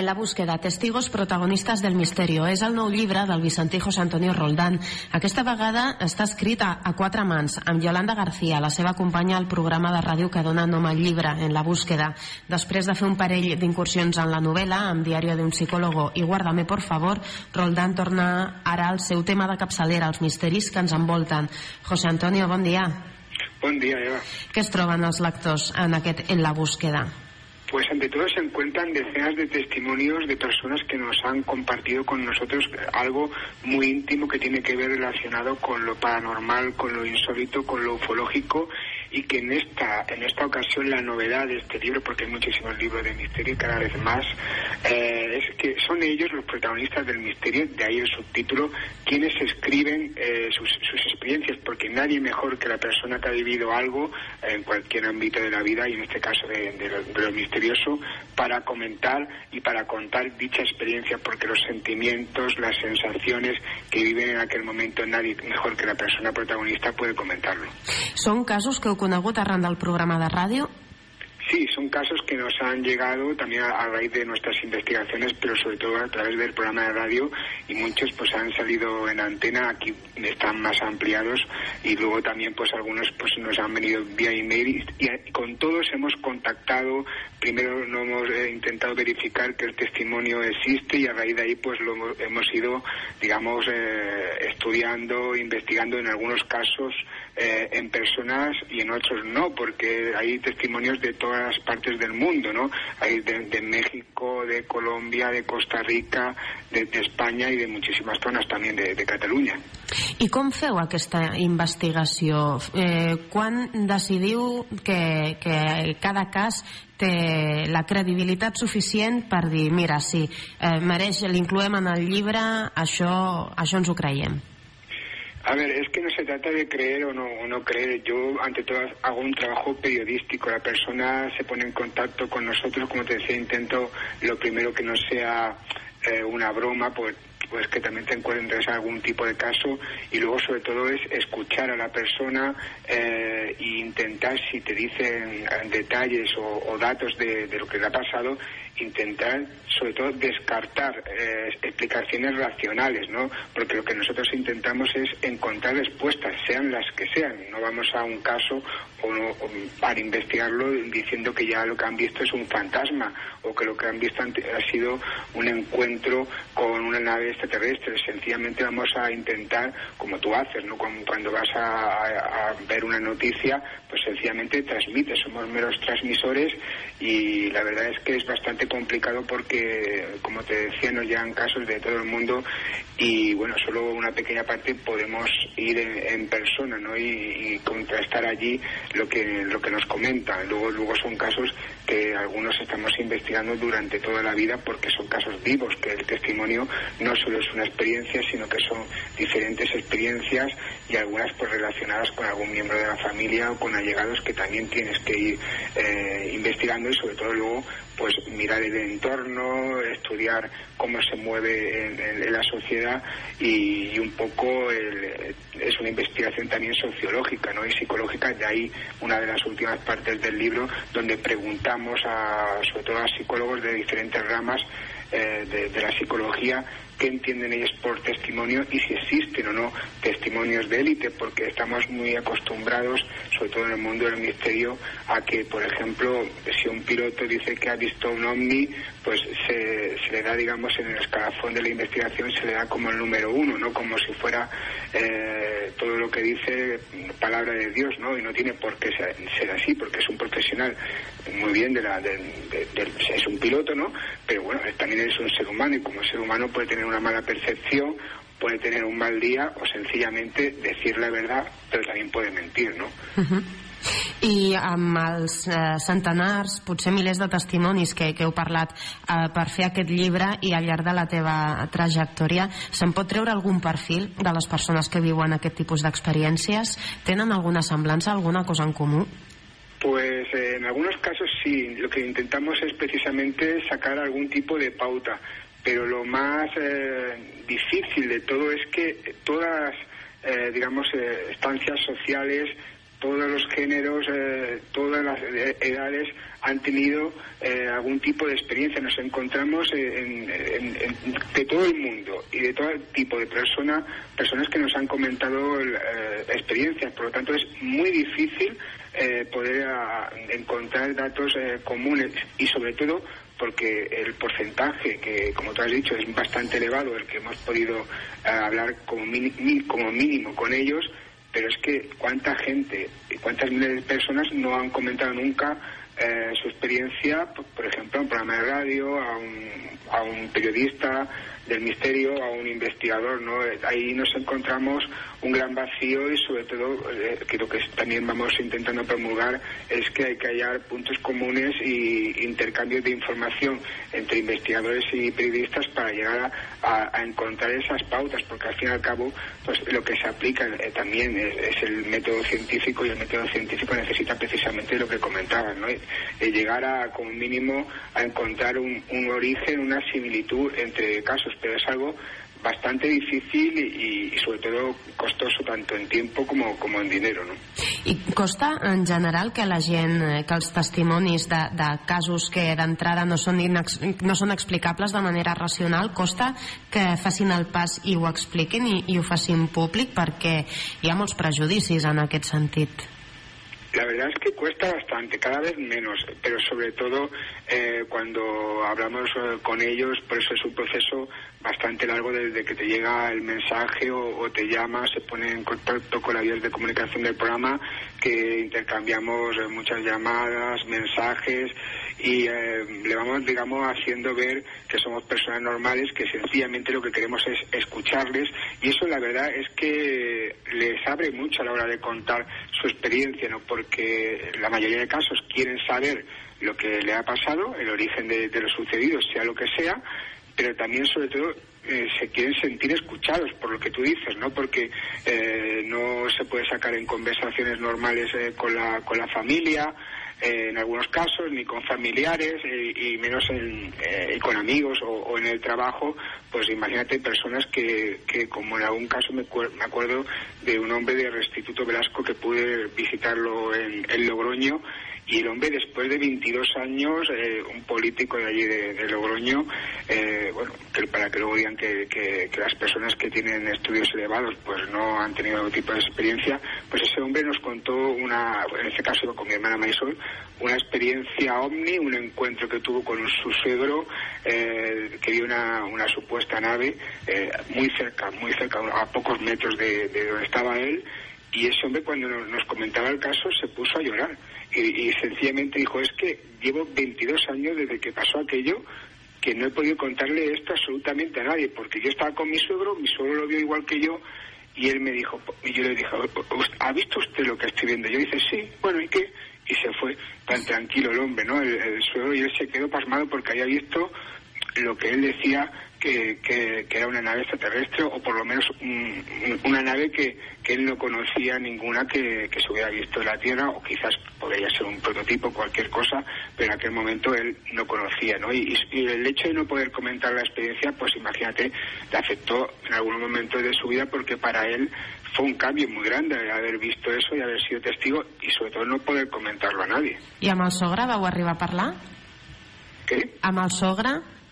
En la búsqueda, testigos protagonistes del misterio. És el nou llibre del Vicentí José Antonio Roldán. Aquesta vegada està escrita a quatre mans, amb Yolanda García, la seva companya al programa de ràdio que dona nom al llibre, En la búsqueda. Després de fer un parell d'incursions en la novel·la, amb Diario de un psicólogo i Guárdame por favor, Roldán torna ara al seu tema de capçalera, els misteris que ens envolten. José Antonio, bon dia. Bon dia, Eva. Què es troben els lectors en aquest En la búsqueda? Pues ante todo se encuentran decenas de testimonios de personas que nos han compartido con nosotros algo muy íntimo que tiene que ver relacionado con lo paranormal, con lo insólito, con lo ufológico y que en esta en esta ocasión la novedad de este libro, porque hay muchísimos libros de misterio y cada vez más, eh, es que son ellos los protagonistas del misterio, de ahí el subtítulo, quienes escriben eh, sus, sus, experiencias, porque nadie mejor que la persona que ha vivido algo en cualquier ámbito de la vida, y en este caso de, de, lo, de lo misterioso, para comentar y para contar dicha experiencia, porque los sentimientos, las sensaciones que viven en aquel momento, nadie mejor que la persona protagonista puede comentarlo. Són casos que heu conegut arran del programa de ràdio? Sí, son casos que nos han llegado también a, raíz de nuestras investigaciones, pero sobre todo a través del programa de radio y muchos pues han salido en antena, aquí están más ampliados y luego también pues algunos pues nos han venido vía email y, con todos hemos contactado, primero no hemos eh, intentado verificar que el testimonio existe y a raíz de ahí pues lo hemos ido digamos eh, estudiando, investigando en algunos casos eh, en personas y en otros no, porque hay testimonios de todas partes del mundo, ¿no? Hay de, de México, de Colombia, de Costa Rica, de, de, España i de muchísimas zonas también de, de Catalunya. I com feu aquesta investigació? Eh, quan decidiu que, que cada cas té la credibilitat suficient per dir, mira, sí, eh, mereix, l'incloem en el llibre, això, això ens ho creiem? A ver, es que no se trata de creer o no, o no creer. Yo, ante todo, hago un trabajo periodístico. La persona se pone en contacto con nosotros, como te decía, intento lo primero que no sea eh, una broma, pues pues que también te encuentres algún tipo de caso y luego sobre todo es escuchar a la persona eh, e intentar si te dicen detalles o, o datos de, de, lo que le ha pasado intentar sobre todo descartar eh, explicaciones racionales no porque lo que nosotros intentamos es encontrar respuestas sean las que sean. No vamos a un caso o, no, o para investigarlo diciendo que ya lo que han visto es un fantasma o que lo que han visto ha sido un encuentro con una nave extraterrestre. Sencillamente vamos a intentar, como tú haces, ¿no? Cuando, vas a, ver una noticia, pues sencillamente transmites, somos meros transmisores y la verdad es que es bastante complicado porque, como te decía, nos llegan casos de todo el mundo y bueno, solo una pequeña parte podemos ir en, persona, ¿no? Y, y, contrastar allí lo que lo que nos comentan. Luego luego son casos que algunos estamos investigando durante toda la vida porque son casos vivos, que el testimonio no solo es una experiencia, sino que son diferentes experiencias y algunas pues relacionadas con algún miembro de la familia o con allegados que también tienes que ir eh, investigando y sobre todo luego pues mirar el entorno, estudiar cómo se mueve en, la sociedad y, un poco el, es una investigación también sociológica ¿no? y psicológica, de ahí una de las últimas partes del libro donde preguntamos a, sobre todo a psicólogos de diferentes ramas eh, de la psicología qué entienden ellos por testimonio y si existen o no testimonios de élite, porque estamos muy acostumbrados, sobre todo en el mundo del misterio, a que, por ejemplo, si un piloto dice que ha visto un ovni, pues se, se le da, digamos, en el escalafón de la investigación, se le da como el número uno, ¿no? Como si fuera eh, todo lo que dice palabra de Dios, ¿no? Y no tiene por qué ser, así, porque es un profesional muy bien de la, de, de, de, es un piloto, ¿no? Pero bueno, también es un ser humano y como ser humano puede tener una mala percepción, puede tener un mal día o sencillamente decir la verdad, pero también puede mentir, ¿no? Uh -huh. i amb els eh, centenars, potser milers de testimonis que, que heu parlat eh, per fer aquest llibre i al llarg de la teva trajectòria, se'n pot treure algun perfil de les persones que viuen aquest tipus d'experiències? Tenen alguna semblança, alguna cosa en comú? Pues eh, en algunos casos sí, lo que intentamos es precisamente sacar algún tipo de pauta pero lo más eh, difícil de todo es que todas, eh, digamos, eh, estancias sociales todos los géneros, eh, todas las edades han tenido eh, algún tipo de experiencia. Nos encontramos en, de todo el mundo y de todo tipo de personas, personas que nos han comentado eh, experiencias. Por lo tanto, es muy difícil poder ah, encontrar datos comunes y sobre todo porque el porcentaje que, como tú has dicho, es bastante elevado, el que hemos podido hablar como, como mínimo con ellos, pero es que cuánta gente, cuántas miles de personas no han comentado nunca eh, su experiencia, por ejemplo, a un programa de radio, a un, a un periodista del misterio, a un investigador, ¿no? Ahí nos encontramos un gran vacío y sobre todo eh, creo que también vamos intentando promulgar es que hay que hallar puntos comunes y intercambios de información entre investigadores y periodistas para llegar a, encontrar esas pautas porque al fin y al cabo pues lo que se aplica eh, también es, el método científico y el método científico necesita precisamente lo que comentaba ¿no? Llegar a como mínimo a encontrar un, un origen una similitud entre casos pero es algo bastante difícil i, i sobretot costoso tanto en tiempo como, como en dinero. No? I costa en general que la gent, eh, que els testimonis de, de casos que d'entrada no, són no són explicables de manera racional, costa que facin el pas i ho expliquin i, i ho facin públic perquè hi ha molts prejudicis en aquest sentit. La verdad es que cuesta bastante, cada vez menos, pero sobre todo eh, cuando hablamos eh, con ellos, por eso es un proceso bastante largo desde que te llega el mensaje o, te llama, se pone en contacto con la vías de comunicación del programa, que intercambiamos eh, muchas llamadas, mensajes y le vamos, digamos, haciendo ver que somos personas normales, que sencillamente lo que queremos es escucharles y eso la verdad es que les abre mucho a la hora de contar su experiencia, ¿no? Porque la mayoría de casos quieren saber lo que le ha pasado, el origen de, lo sucedido, sea lo que sea, pero también sobre todo eh, se quieren sentir escuchados por lo que tú dices, ¿no? Porque eh, no se puede sacar en conversaciones normales eh, con, la, con la familia, en algunos casos, ni con familiares, y menos en, con amigos o, en el trabajo, pues imagínate personas que, que como en algún caso me, me, acuerdo de un hombre de Restituto Velasco que pude visitarlo en, en Logroño y el hombre, después de 22 años, eh, un político de allí de, Logroño, eh, bueno, que para que luego digan que, las personas que tienen estudios elevados pues no han tenido algún tipo de experiencia, pues ese hombre nos contó una, en este caso con mi hermana Maisol, una experiencia ovni, un encuentro que tuvo con su suegro, eh, que vio una, supuesta nave muy cerca, muy cerca, a pocos metros de donde estaba él, y ese hombre cuando nos comentaba el caso se puso a llorar y, sencillamente dijo, es que llevo 22 años desde que pasó aquello que no he podido contarle esto absolutamente a nadie, porque yo estaba con mi suegro, mi suegro lo vio igual que yo, y él me dijo, y yo le dije, ¿ha visto usted lo que estoy viendo? Yo dije, sí, bueno, ¿y qué? Y se fue tan tranquilo el hombre, ¿no? El, suegro, y él se quedó pasmado porque había visto lo que él decía que, que, era una nave extraterrestre o por lo menos una nave que, que, él no conocía ninguna que, que, se hubiera visto en la Tierra o quizás podría ser un prototipo, cualquier cosa, pero en aquel momento él no conocía, ¿no? Y, el hecho de no poder comentar la experiencia, pues imagínate, le afectó en algún momento de su vida porque para él fue un cambio muy grande haber visto eso y haber sido testigo y sobre todo no poder comentarlo a nadie. ¿Y a el sogre vau arribar a parlar? ¿Qué? Amb el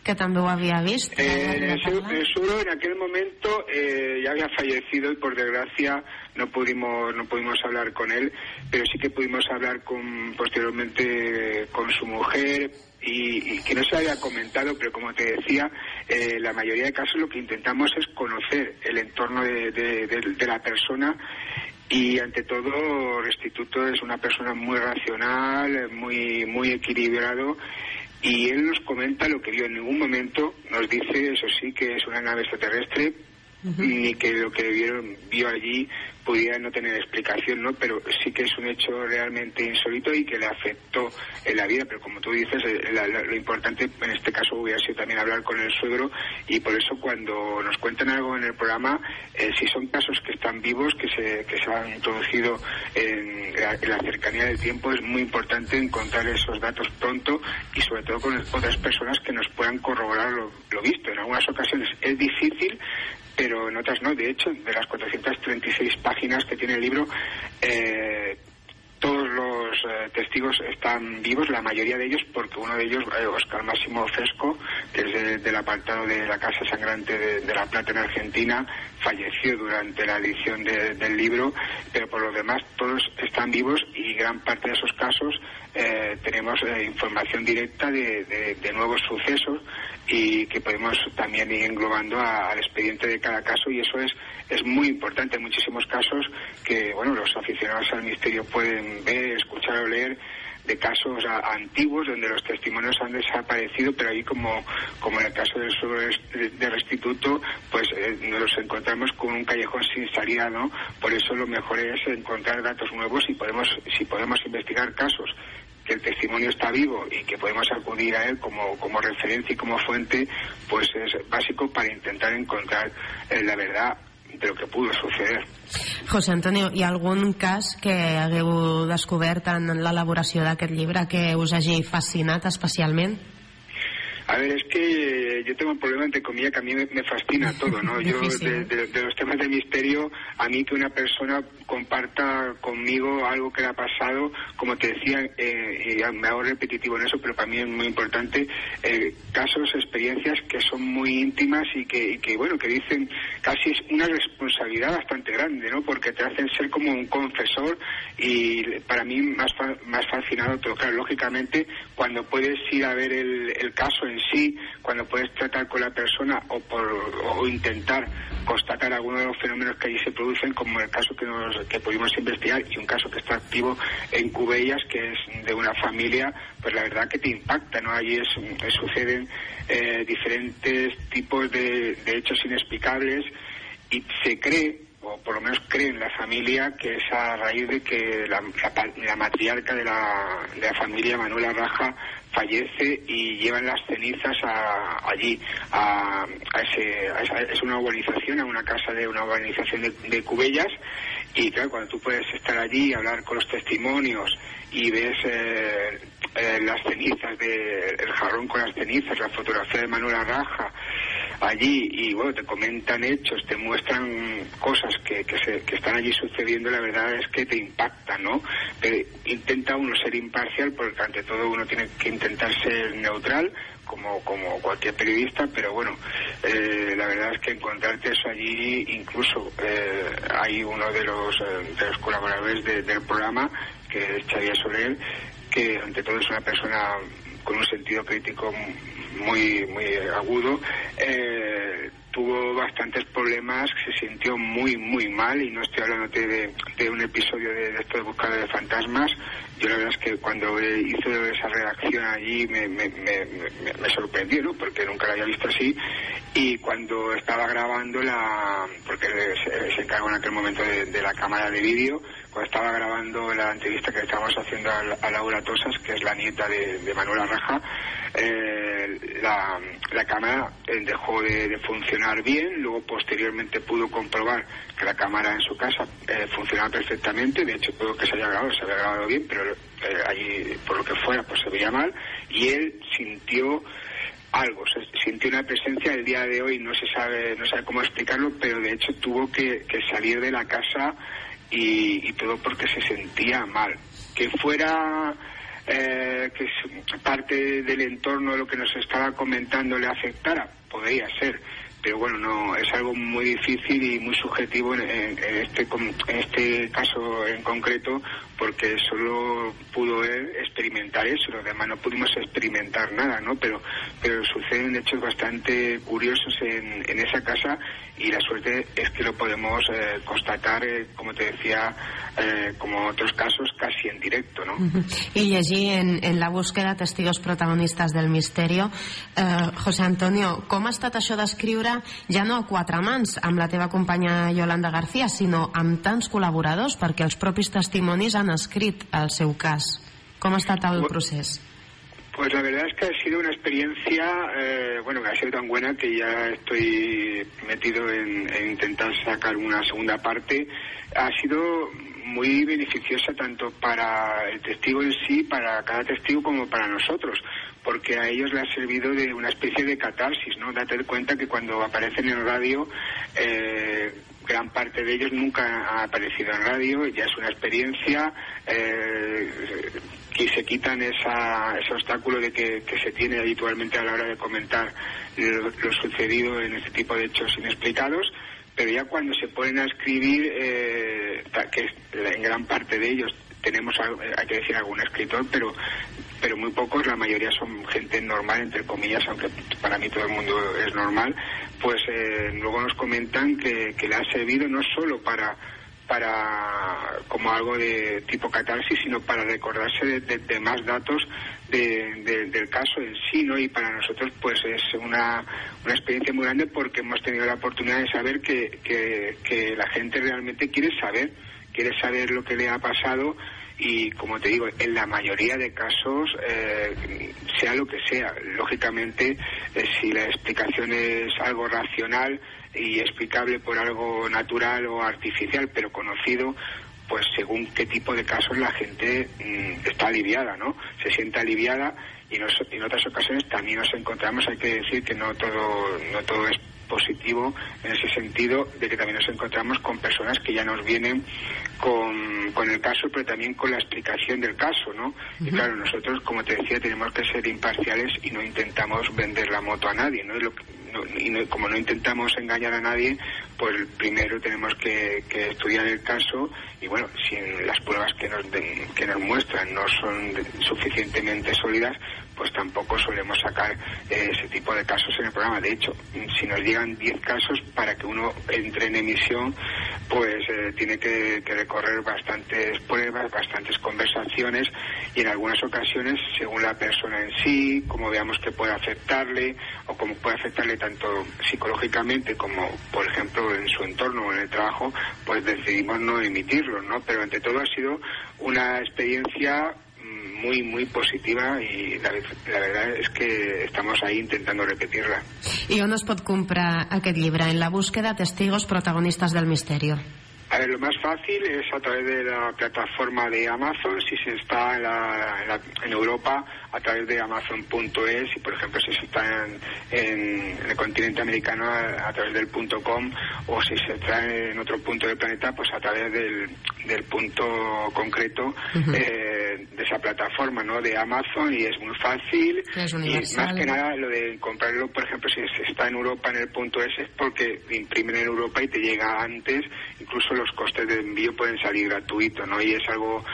que también había visto. Eh, el, suegro en aquel momento eh, ya había fallecido y por desgracia no pudimos no pudimos hablar con él, pero sí que pudimos hablar con posteriormente con su mujer y, que no se había comentado, pero como te decía, eh, la mayoría de casos lo que intentamos es conocer el entorno de, de la persona y ante todo Restituto es una persona muy racional, muy muy equilibrado y él nos comenta lo que vio en ningún momento, nos dice, eso sí, que es una nave extraterrestre, ni que lo que vieron, vio allí pudiera no tener explicación, ¿no? Pero sí que es un hecho realmente insólito y que le afectó en la vida. Pero como tú dices, eh, lo importante en este caso hubiera sido también hablar con el suegro y por eso cuando nos cuentan algo en el programa, eh, si son casos que están vivos, que se, que se han introducido en la, cercanía del tiempo, es muy importante encontrar esos datos pronto y sobre todo con otras personas que nos puedan corroborar lo visto. En algunas ocasiones es difícil, pero en otras no. De hecho, de las 436 páginas que tiene el libro, eh, testigos están vivos, la mayoría de ellos, porque uno de ellos, Oscar Máximo Fesco, que es del apartado de la Casa Sangrante de, La Plata en Argentina, falleció durante la edición del libro, pero por lo demás todos están vivos y gran parte de esos casos tenemos información directa de, nuevos sucesos y que podemos también ir englobando al expediente de cada caso y eso es es muy importante. En muchísimos casos que bueno los aficionados al misterio pueden ver, escuchar o leer de casos antiguos donde los testimonios han desaparecido, pero ahí como, como en el caso del de restituto, pues eh, nos encontramos con un callejón sin salida, ¿no? Por eso lo mejor es encontrar datos nuevos y podemos, si podemos investigar casos que el testimonio está vivo y que podemos acudir a él como, como referencia y como fuente, pues es básico para intentar encontrar eh, la verdad de lo que pudo suceder. José Antonio, hi ha algun cas que hagueu descobert en l'elaboració d'aquest llibre que us hagi fascinat especialment? A ver, es que yo tengo un problema, entre comillas, que a mí me, fascina todo, ¿no? yo, de, los temas de misterio, a mí que una persona comparta conmigo algo que le ha pasado, como te decía, eh, y me hago repetitivo en eso, pero para mí es muy importante, eh, casos, experiencias que son muy íntimas y que, que, bueno, que dicen casi es una responsabilidad bastante grande, ¿no? Porque te hacen ser como un confesor y para mí más, más fascinado, pero claro, lógicamente, cuando puedes ir a ver el, el caso en sí, cuando puedes tratar con la persona o, por, o intentar constatar algunos de los fenómenos que allí se producen, como el caso que, nos, que pudimos investigar y un caso que está activo en Cubellas, que es de una familia, pues la verdad que te impacta, ¿no? Allí es, suceden eh, diferentes tipos de, hechos inexplicables y se cree o por lo menos cree en la familia que es a raíz de que la, la, matriarca de la, de la familia, Manuela Raja, fallece y llevan las cenizas allí, a, ese, es una urbanización, a una casa de una urbanización de, Cubellas, y claro, cuando tú puedes estar allí, hablar con los testimonios y ves eh, eh, las cenizas, de, el jarrón con las cenizas, la fotografía de Manuela Raja, allí y bueno, te comentan hechos, te muestran cosas que, que, se, que están allí sucediendo, la verdad es que te impacta, ¿no? Intenta uno ser imparcial porque ante todo uno tiene que intentar ser neutral como, como cualquier periodista, pero bueno, eh, la verdad es que encontrarte eso allí, incluso eh, hay uno de los, eh, de los colaboradores del programa, que es Xavier Soler, que ante todo es una persona con un sentido crítico muy, muy agudo, eh, tuvo bastantes problemas, se sintió muy, muy mal y no estoy hablando de, de un episodio de, esto de búsqueda de fantasmas. Yo la verdad es que cuando hizo esa reacción allí me, me, me, sorprendió, ¿no? Porque nunca la había visto así. Y cuando estaba grabando la, porque se, se encargó en aquel momento de, la cámara de vídeo, cuando estaba grabando la entrevista que estábamos haciendo a, Laura Tosas, que es la nieta de, de Manuela Raja, eh, la, cámara eh, dejó de, funcionar bien, luego posteriormente pudo comprobar que la cámara en su casa eh, funcionaba perfectamente, de hecho todo lo que se había grabado se había grabado bien, pero allí por lo que fuera pues se veía mal y él sintió algo, se sintió una presencia el día de hoy, no se sabe, no sabe cómo explicarlo, pero de hecho tuvo que, salir de la casa y todo porque se sentía mal. Que fuera eh, que parte del entorno de lo que nos estaba comentando le afectara, podría ser, pero bueno, no es algo muy difícil y muy subjetivo en, este, en este caso en concreto, porque solo pudo él experimentar eso, los demás no pudimos experimentar nada, ¿no? Pero, pero suceden hechos bastante curiosos en, en esa casa y la suerte es que lo podemos eh, constatar, eh, como te decía, eh, como otros casos, casi en directo, ¿no? I llegir en, en la búsqueda testigos protagonistes del misterio. Eh, José Antonio, com ha estat això ja no a quatre mans amb la teva companya Yolanda García, sinó amb tants col·laboradors, perquè els propis testimonis han escrit el seu cas. Com ha estat el procés? Pues la verdad es que ha sido una experiencia, eh, bueno, que ha sido tan buena que ya estoy metido en, intentar sacar una segunda parte. Ha sido muy beneficiosa tanto para el testigo en sí, para cada testigo, como para nosotros, porque a ellos le ha servido de una especie de catarsis, ¿no? Date cuenta que cuando aparecen en radio, eh, gran parte de ellos nunca ha aparecido en radio, ya es una experiencia eh, y se quitan esa, ese obstáculo de que, se tiene habitualmente a la hora de comentar lo, sucedido en este tipo de hechos inexplicados pero ya cuando se ponen a escribir, eh, que en gran parte de ellos tenemos, hay que decir, algún escritor, pero pero muy pocos, la mayoría son gente normal, entre comillas, aunque para mí todo el mundo es normal, pues eh, luego nos comentan que, que le ha servido no solo para para como algo de tipo catarsis, sino para recordarse de, más datos del caso en sí, ¿no? Y para nosotros, pues es una, una experiencia muy grande porque hemos tenido la oportunidad de saber que, que, que la gente realmente quiere saber, quiere saber lo que le ha pasado y como te digo, en la mayoría de casos, eh, sea lo que sea, lógicamente, eh, si la explicación es algo racional y explicable por algo natural o artificial, pero conocido, pues según qué tipo de casos la gente mm, está aliviada, ¿no? Se siente aliviada y, en otras ocasiones también nos encontramos, hay que decir que no todo, no todo es positivo en ese sentido de que también nos encontramos con personas que ya nos vienen con, con el caso, pero también con la explicación del caso, ¿no? Y claro, nosotros, como te decía, tenemos que ser imparciales y no intentamos vender la moto a nadie, ¿no? Y, como no intentamos engañar a nadie, pues primero tenemos que, estudiar el caso y bueno, si las pruebas que nos, que nos muestran no son suficientemente sólidas, pues tampoco solemos sacar eh, ese tipo de casos en el programa. De hecho, si nos llegan 10 casos para que uno entre en emisión, pues eh, tiene que, recorrer bastantes pruebas, bastantes conversaciones y en algunas ocasiones, según la persona en sí, como veamos que puede afectarle o como puede afectarle tanto psicológicamente como, por ejemplo, en su entorno o en el trabajo, pues decidimos no emitirlo, ¿no? Pero ante todo ha sido una experiencia muy, muy positiva y la, la verdad es que estamos ahí intentando repetirla. ¿Y on es pot comprar aquest llibre? En la búsqueda testigos protagonistas del misterio. A ver, lo más fácil es a través de la plataforma de Amazon, si se está en, la, en, Europa, a través de Amazon.es, y por ejemplo si se está en, el continente americano a, través del .com, o si se está en otro punto del planeta, pues a través del, del punto concreto eh, de esa plataforma, ¿no? De Amazon, y es muy fácil. y más que nada lo de comprarlo, por ejemplo, si se está en Europa en el punto .es es porque imprimen en Europa y te llega antes, incluso los costes de envío pueden salir gratuitos, ¿no? Y es algo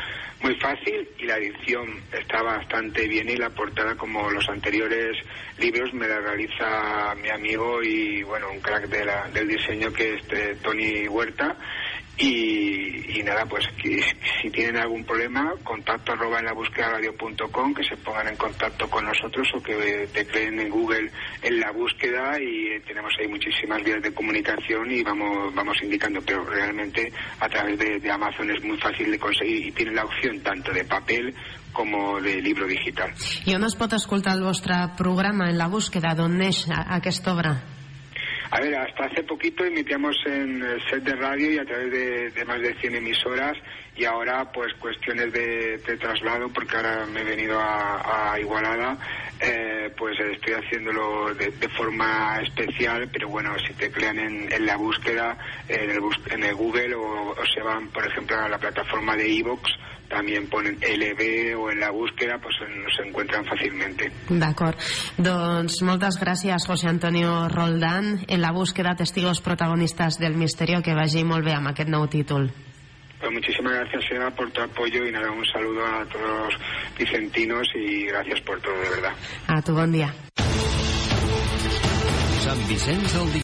muy fácil y la edición está bastante bien y la portada como los anteriores libros me la realiza mi amigo y bueno un crack de la, del diseño que es Tony Huerta y, nada, pues si tienen algún problema, contacto arroba en la búsqueda radio.com, que se pongan en contacto con nosotros o que te creen en Google en la búsqueda y tenemos ahí muchísimas vías de comunicación y vamos, vamos indicando, pero realmente a través de, Amazon es muy fácil de conseguir y tiene la opción tanto de papel como de libro digital. ¿Y on es pot escoltar el programa en la búsqueda d'on neix aquesta obra? A ver, hasta hace poquito emitíamos en el set de radio y a través de, más de 100 emisoras y ahora pues cuestiones de, traslado porque ahora me he venido a, Igualada eh, pues estoy haciéndolo de, forma especial pero bueno si te crean en, la búsqueda en el, en el Google o, se van por ejemplo a la plataforma de Evox también ponen LB o en la búsqueda, pues nos encuentran fàcilment. D'acord. Doncs moltes gràcies, José Antonio Roldán, en la búsqueda testigos protagonistas del misterio, que vagi molt bé amb aquest nou títol. Pues muchísimas gracias, Eva, por tu apoyo y nada, un saludo a todos los vicentinos y gracias por todo, de verdad. A tu. Sant Vicenç del